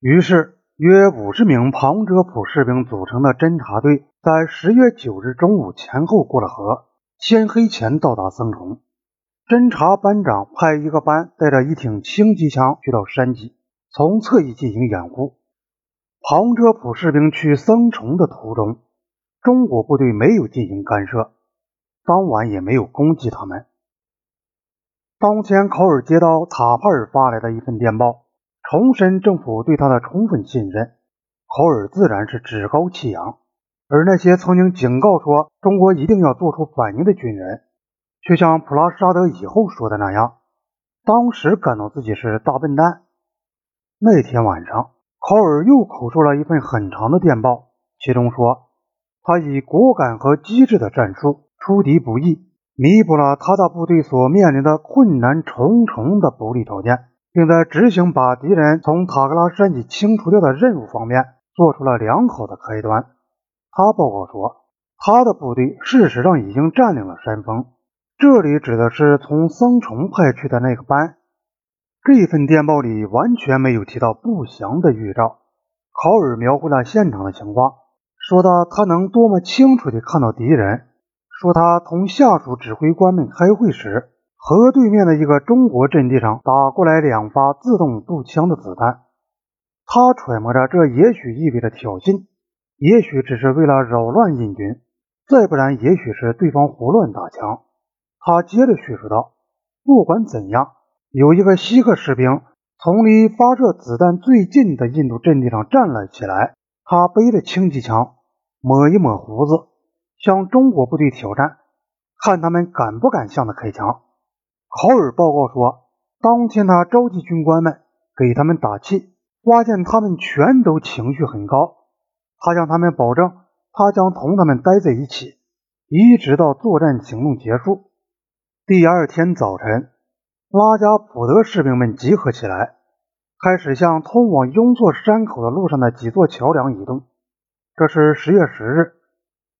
于是，约五十名庞遮普士兵组成的侦察队，在十月九日中午前后过了河，天黑前到达僧崇。侦察班长派一个班带着一挺轻机枪去到山脊，从侧翼进行掩护。庞遮普士兵去僧崇的途中，中国部队没有进行干涉，当晚也没有攻击他们。当天，考尔接到塔帕尔发来的一份电报。重申政府对他的充分信任，考尔自然是趾高气扬。而那些曾经警告说中国一定要做出反应的军人，却像普拉沙德以后说的那样，当时感到自己是大笨蛋。那天晚上，考尔又口述了一份很长的电报，其中说他以果敢和机智的战术出敌不意，弥补了他的部队所面临的困难重重的不利条件。并在执行把敌人从塔克拉山脊清除掉的任务方面做出了良好的开端。他报告说，他的部队事实上已经占领了山峰，这里指的是从桑崇派去的那个班。这份电报里完全没有提到不祥的预兆。考尔描绘了现场的情况，说到他能多么清楚地看到敌人，说他同下属指挥官们开会时。河对面的一个中国阵地上打过来两发自动步枪的子弹，他揣摩着这也许意味着挑衅，也许只是为了扰乱印军，再不然也许是对方胡乱打枪。他接着叙述道：“不管怎样，有一个锡克士兵从离发射子弹最近的印度阵地上站了起来，他背着轻机枪，抹一抹胡子，向中国部队挑战，看他们敢不敢向他开枪。”考尔报告说，当天他召集军官们给他们打气，发现他们全都情绪很高。他向他们保证，他将同他们待在一起，一直到作战行动结束。第二天早晨，拉加普德士兵们集合起来，开始向通往雍措山口的路上的几座桥梁移动。这是十月十日，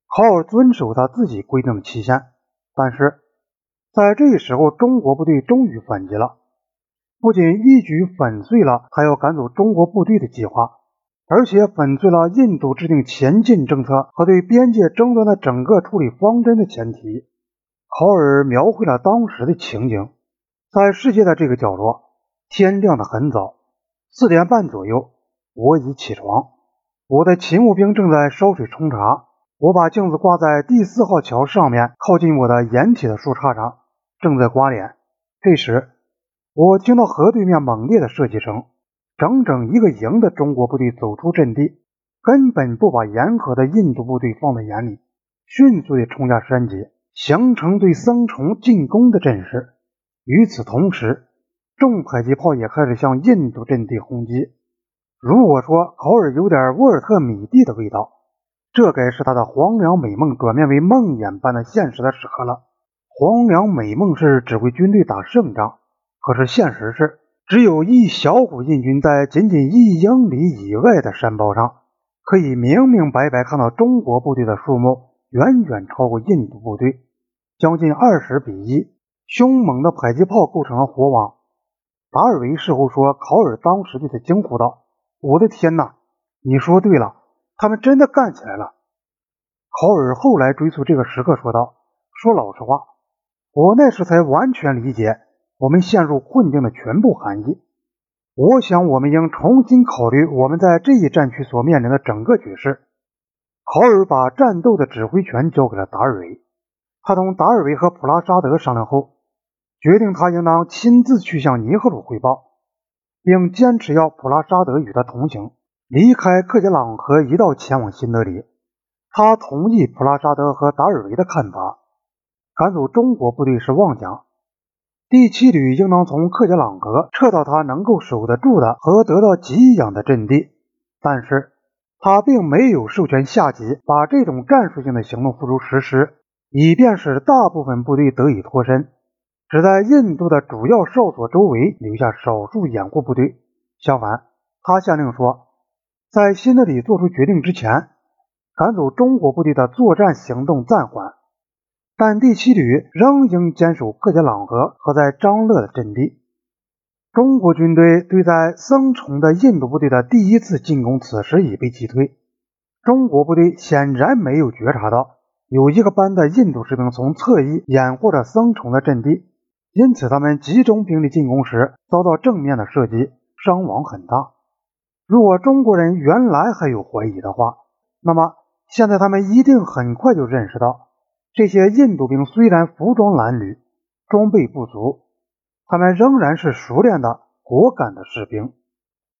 考尔遵守他自己规定的期限，但是。在这时候，中国部队终于反击了，不仅一举粉碎了他要赶走中国部队的计划，而且粉碎了印度制定前进政策和对边界争端的整个处理方针的前提。考尔描绘了当时的情景：在世界的这个角落，天亮的很早，四点半左右，我已起床，我的勤务兵正在烧水冲茶，我把镜子挂在第四号桥上面靠近我的掩体的树杈上。正在刮脸，这时我听到河对面猛烈的射击声，整整一个营的中国部队走出阵地，根本不把沿河的印度部队放在眼里，迅速地冲下山脊，形成对僧崇进攻的阵势。与此同时，重迫击炮也开始向印度阵地轰击。如果说考尔有点沃尔特米蒂的味道，这该是他的黄粱美梦转变为梦魇般的现实的时刻了。黄粱美梦是指挥军队打胜仗，可是现实是，只有一小股印军在仅仅一英里以外的山包上，可以明明白白看到中国部队的数目远远超过印度部队，将近二十比一。凶猛的迫击炮构成了火网。达尔维事后说，考尔当时对他惊呼道：“我的天哪！你说对了，他们真的干起来了。”考尔后来追溯这个时刻说道：“说老实话。”我那时才完全理解我们陷入困境的全部含义。我想，我们应重新考虑我们在这一战区所面临的整个局势。考尔把战斗的指挥权交给了达尔维。他同达尔维和普拉沙德商量后，决定他应当亲自去向尼赫鲁汇报，并坚持要普拉沙德与他同行，离开克杰朗河，一道前往新德里。他同意普拉沙德和达尔维的看法。赶走中国部队是妄想。第七旅应当从克杰朗河撤到他能够守得住的和得到给养的阵地，但是他并没有授权下级把这种战术性的行动付诸实施，以便使大部分部队得以脱身，只在印度的主要哨所周围留下少数掩护部队。相反，他下令说，在新德里做出决定之前，赶走中国部队的作战行动暂缓。但第七旅仍应坚守克杰朗河和在张乐的阵地。中国军队对在僧崇的印度部队的第一次进攻，此时已被击退。中国部队显然没有觉察到有一个班的印度士兵从侧翼掩护着僧崇的阵地，因此他们集中兵力进攻时遭到正面的射击，伤亡很大。如果中国人原来还有怀疑的话，那么现在他们一定很快就认识到，这些印度兵虽然服装褴褛，装备不足，他们仍然是熟练的、果敢的士兵。